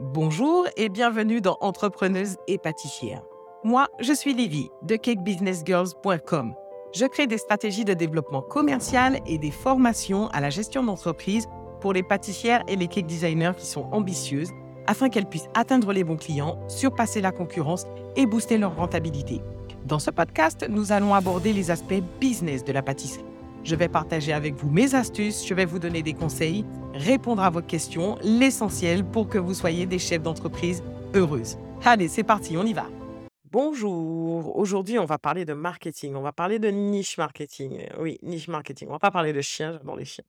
Bonjour et bienvenue dans Entrepreneuse et pâtissière. Moi, je suis Livy de cakebusinessgirls.com. Je crée des stratégies de développement commercial et des formations à la gestion d'entreprise pour les pâtissières et les cake designers qui sont ambitieuses afin qu'elles puissent atteindre les bons clients, surpasser la concurrence et booster leur rentabilité. Dans ce podcast, nous allons aborder les aspects business de la pâtisserie. Je vais partager avec vous mes astuces, je vais vous donner des conseils, répondre à vos questions, l'essentiel pour que vous soyez des chefs d'entreprise heureuses. Allez, c'est parti, on y va. Bonjour, aujourd'hui on va parler de marketing, on va parler de niche marketing. Oui, niche marketing. On va pas parler de chiens, j'adore les chiens.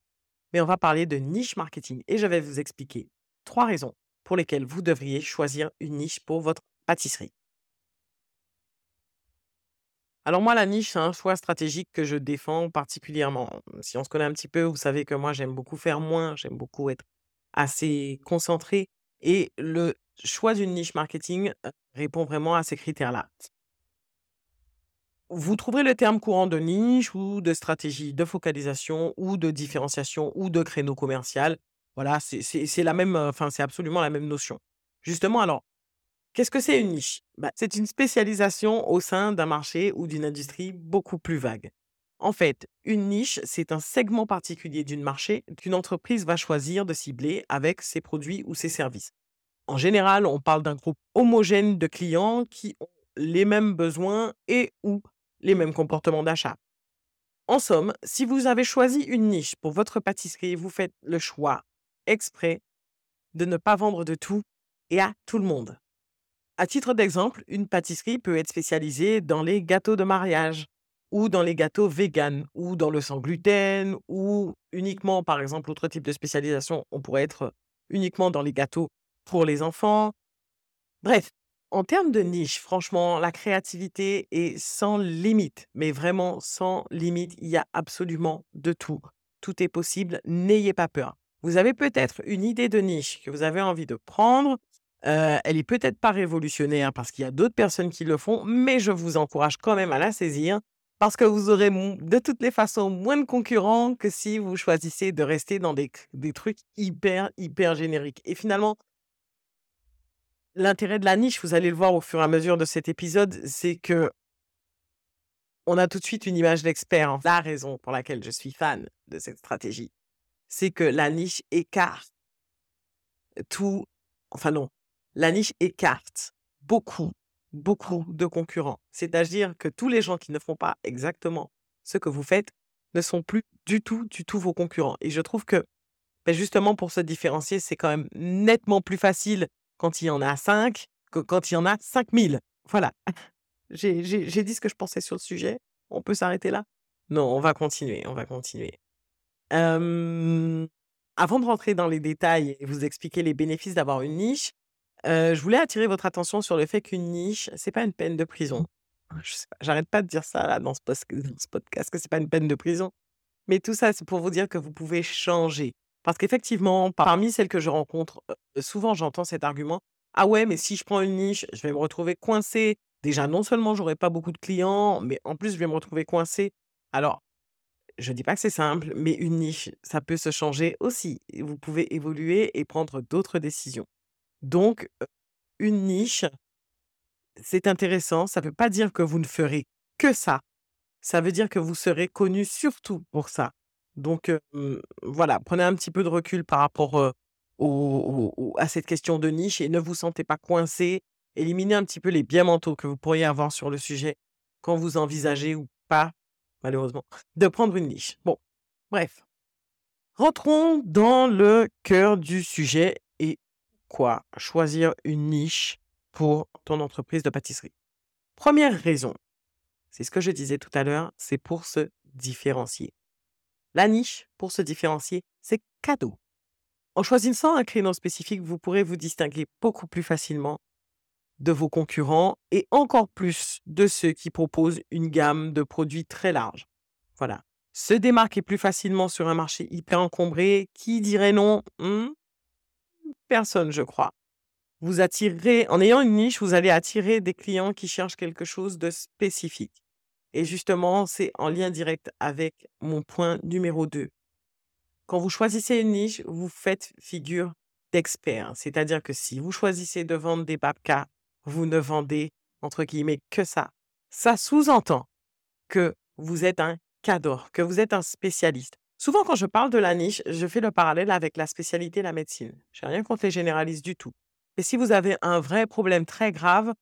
Mais on va parler de niche marketing et je vais vous expliquer trois raisons pour lesquelles vous devriez choisir une niche pour votre pâtisserie. Alors moi, la niche, c'est un choix stratégique que je défends particulièrement. Si on se connaît un petit peu, vous savez que moi, j'aime beaucoup faire moins, j'aime beaucoup être assez concentré. Et le choix d'une niche marketing répond vraiment à ces critères-là. Vous trouverez le terme courant de niche ou de stratégie de focalisation ou de différenciation ou de créneau commercial. Voilà, c'est la même, enfin, c'est absolument la même notion. Justement, alors, Qu'est-ce que c'est une niche? Bah, C'est une spécialisation au sein d'un marché ou d'une industrie beaucoup plus vague. En fait, une niche, c'est un segment particulier d'une marché qu'une entreprise va choisir de cibler avec ses produits ou ses services. En général, on parle d'un groupe homogène de clients qui ont les mêmes besoins et ou les mêmes comportements d'achat. En somme, si vous avez choisi une niche pour votre pâtisserie, vous faites le choix exprès de ne pas vendre de tout et à tout le monde. À titre d'exemple, une pâtisserie peut être spécialisée dans les gâteaux de mariage ou dans les gâteaux véganes ou dans le sans gluten ou uniquement, par exemple, autre type de spécialisation, on pourrait être uniquement dans les gâteaux pour les enfants. Bref, en termes de niche, franchement, la créativité est sans limite, mais vraiment sans limite. Il y a absolument de tout. Tout est possible, n'ayez pas peur. Vous avez peut-être une idée de niche que vous avez envie de prendre elle est peut-être pas révolutionnaire parce qu'il y a d'autres personnes qui le font, mais je vous encourage quand même à la saisir parce que vous aurez de toutes les façons moins de concurrents que si vous choisissez de rester dans des, des trucs hyper, hyper génériques. Et finalement, l'intérêt de la niche, vous allez le voir au fur et à mesure de cet épisode, c'est que on a tout de suite une image d'expert. La raison pour laquelle je suis fan de cette stratégie, c'est que la niche écarte tout, enfin non, la niche écarte beaucoup, beaucoup de concurrents. C'est-à-dire que tous les gens qui ne font pas exactement ce que vous faites ne sont plus du tout, du tout vos concurrents. Et je trouve que ben, justement pour se différencier, c'est quand même nettement plus facile quand il y en a 5 que quand il y en a 5000. Voilà. J'ai dit ce que je pensais sur le sujet. On peut s'arrêter là? Non, on va continuer, on va continuer. avant de rentrer dans les détails et vous expliquer les bénéfices d'avoir une niche, je voulais attirer votre attention sur le fait qu'une niche, c'est pas une peine de prison. Sais pas, j'arrête pas de dire ça là dans ce podcast que c'est pas une peine de prison. Mais tout ça, c'est pour vous dire que vous pouvez changer. Parce qu'effectivement, parmi celles que je rencontre, souvent j'entends cet argument: «Ah ouais, mais si je prends une niche, je vais me retrouver coincé. Déjà, non seulement j'aurai pas beaucoup de clients, mais en plus je vais me retrouver coincé». Alors, je dis pas que c'est simple, mais une niche, ça peut se changer aussi. Vous pouvez évoluer et prendre d'autres décisions. Donc, une niche, c'est intéressant. Ça ne veut pas dire que vous ne ferez que ça. Ça veut dire que vous serez connu surtout pour ça. Donc, voilà, prenez un petit peu de recul par rapport à cette question de niche et ne vous sentez pas coincé. Éliminez un petit peu les biais mentaux que vous pourriez avoir sur le sujet quand vous envisagez ou pas, malheureusement, de prendre une niche. Bon, bref. Rentrons dans le cœur du sujet quoi choisir une niche pour ton entreprise de pâtisserie Première raison, c'est ce que je disais tout à l'heure, c'est pour se différencier. La niche, pour se différencier, c'est cadeau. En choisissant un créneau spécifique, vous pourrez vous distinguer beaucoup plus facilement de vos concurrents et encore plus de ceux qui proposent une gamme de produits très large. Voilà. Se démarquer plus facilement sur un marché hyper encombré, qui dirait non hmm? Personne, je crois. Vous attirez, en ayant une niche, vous allez attirer des clients qui cherchent quelque chose de spécifique. Et justement, c'est en lien direct avec mon point numéro 2. Quand vous choisissez une niche, vous faites figure d'expert. C'est-à-dire que si vous choisissez de vendre des babkas, vous ne vendez, entre guillemets, que ça. Ça sous-entend que vous êtes un cadre, que vous êtes un spécialiste. Souvent, quand je parle de la niche, je fais le parallèle avec la spécialité la médecine. Je n'ai rien contre les généralistes du tout. Et si vous avez un vrai problème très grave,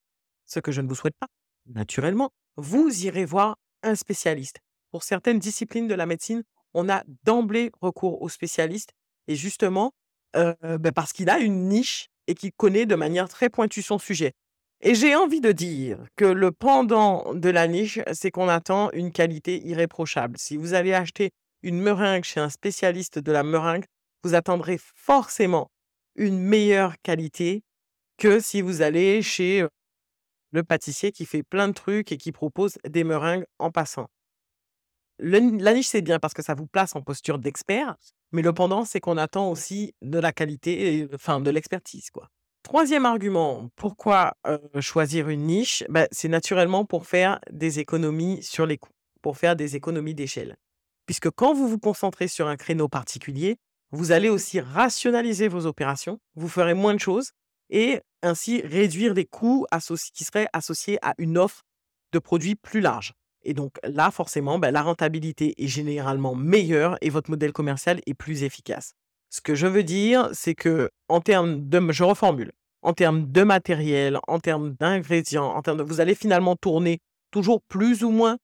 ce que je ne vous souhaite pas, naturellement, vous irez voir un spécialiste. Pour certaines disciplines de la médecine, on a d'emblée recours au spécialiste et justement euh, ben parce qu'il a une niche et qu'il connaît de manière très pointue son sujet. Et j'ai envie de dire que le pendant de la niche, c'est qu'on attend une qualité irréprochable. Si vous allez acheter une meringue chez un spécialiste de la meringue, vous attendrez forcément une meilleure qualité que si vous allez chez le pâtissier qui fait plein de trucs et qui propose des meringues en passant. la niche, c'est bien parce que ça vous place en posture d'expert, mais le pendant, c'est qu'on attend aussi de la qualité, enfin de l'expertise. quoi. Troisième argument, pourquoi choisir une niche? Bah, C'est naturellement pour faire des économies sur les coûts, pour faire des économies d'échelle. Puisque quand vous vous concentrez sur un créneau particulier, vous allez aussi rationaliser vos opérations, vous ferez moins de choses et ainsi réduire les coûts qui seraient associés à une offre de produits plus large. Et donc là, forcément, ben, la rentabilité est généralement meilleure et votre modèle commercial est plus efficace. Ce que je veux dire, c'est que en termes de, je reformule, en termes de matériel, en termes d'ingrédients, en termes de, vous allez finalement tourner toujours plus ou moins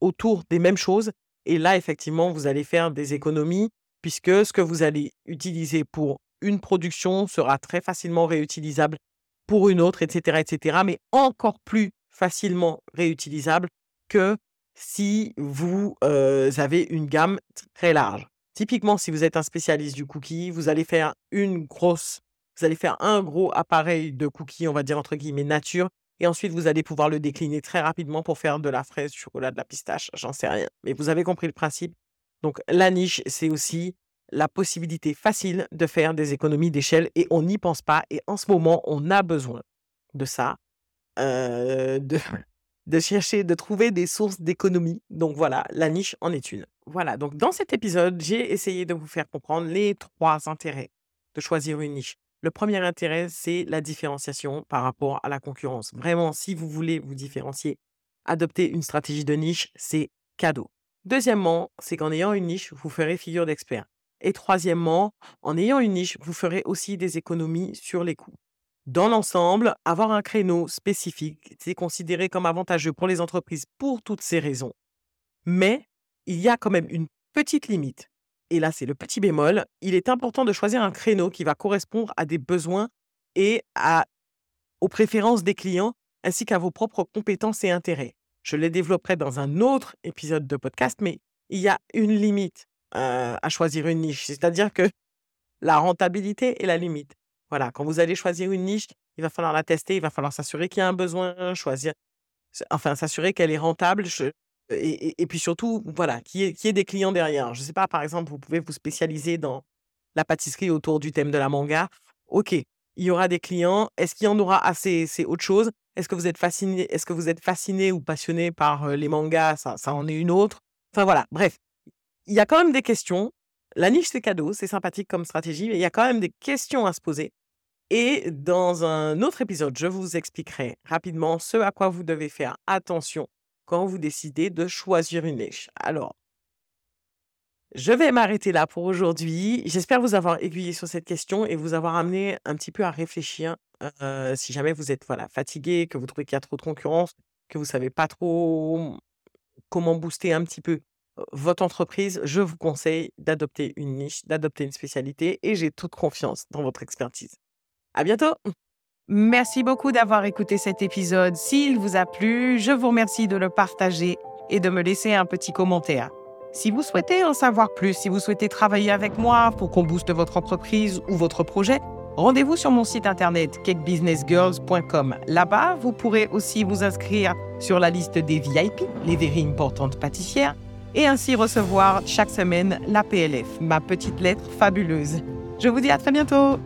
autour des mêmes choses. Et là, effectivement, vous allez faire des économies puisque ce que vous allez utiliser pour une production sera très facilement réutilisable pour une autre, etc., etc., mais encore plus facilement réutilisable que si vous avez une gamme très large. Typiquement, si vous êtes un spécialiste du cookie, vous allez faire une grosse, vous allez faire un gros appareil de cookies, on va dire entre guillemets nature, et ensuite vous allez pouvoir le décliner très rapidement pour faire de la fraise, du chocolat, de la pistache, j'en sais rien. Mais vous avez compris le principe. Donc la niche, c'est aussi la possibilité facile de faire des économies d'échelle et on n'y pense pas. Et en ce moment, on a besoin de ça, de, de chercher, de trouver des sources d'économie. Donc voilà, la niche en est une. Voilà, donc dans cet épisode, j'ai essayé de vous faire comprendre les trois intérêts de choisir une niche. Le premier intérêt, c'est la différenciation par rapport à la concurrence. Vraiment, si vous voulez vous différencier, adopter une stratégie de niche, c'est cadeau. Deuxièmement, c'est qu'en ayant une niche, vous ferez figure d'expert. Et troisièmement, en ayant une niche, vous ferez aussi des économies sur les coûts. Dans l'ensemble, avoir un créneau spécifique, c'est considéré comme avantageux pour les entreprises pour toutes ces raisons. Mais il y a quand même une petite limite. Et là, c'est le petit bémol. Il est important de choisir un créneau qui va correspondre à des besoins et à, aux préférences des clients, ainsi qu'à vos propres compétences et intérêts. Je les développerai dans un autre épisode de podcast, mais il y a une limite à choisir une niche. C'est-à-dire que la rentabilité est la limite. Voilà, quand vous allez choisir une niche, il va falloir la tester, il va falloir s'assurer qu'il y a un besoin, choisir, enfin, s'assurer qu'elle est rentable. Et, puis surtout, voilà, qu'il y, ait, des clients derrière. Je ne sais pas, par exemple, vous pouvez vous spécialiser dans la pâtisserie autour du thème de la manga. OK, il y aura des clients. Est-ce qu'il y en aura assez? C'est autre chose. Est-ce que vous êtes fasciné Est-ce que vous êtes fasciné ou passionné par les mangas? Ça, ça en est une autre. Enfin voilà, bref, il y a quand même des questions. La niche, c'est cadeau, c'est sympathique comme stratégie, mais il y a quand même des questions à se poser. Et dans un autre épisode, je vous expliquerai rapidement ce à quoi vous devez faire attention quand vous décidez de choisir une niche. Alors, je vais m'arrêter là pour aujourd'hui. J'espère vous avoir aiguillé sur cette question et vous avoir amené un petit peu à réfléchir. Euh, si jamais vous êtes voilà, fatigué, que vous trouvez qu'il y a trop de concurrence, que vous ne savez pas trop comment booster un petit peu votre entreprise, je vous conseille d'adopter une niche, d'adopter une spécialité et j'ai toute confiance dans votre expertise. À bientôt. Merci beaucoup d'avoir écouté cet épisode. S'il vous a plu, je vous remercie de le partager et de me laisser un petit commentaire. Si vous souhaitez en savoir plus, si vous souhaitez travailler avec moi pour qu'on booste votre entreprise ou votre projet, rendez-vous sur mon site internet cakebusinessgirls.com. Là-bas, vous pourrez aussi vous inscrire sur la liste des VIP, les very importantes pâtissières, et ainsi recevoir chaque semaine la PLF, ma petite lettre fabuleuse. Je vous dis à très bientôt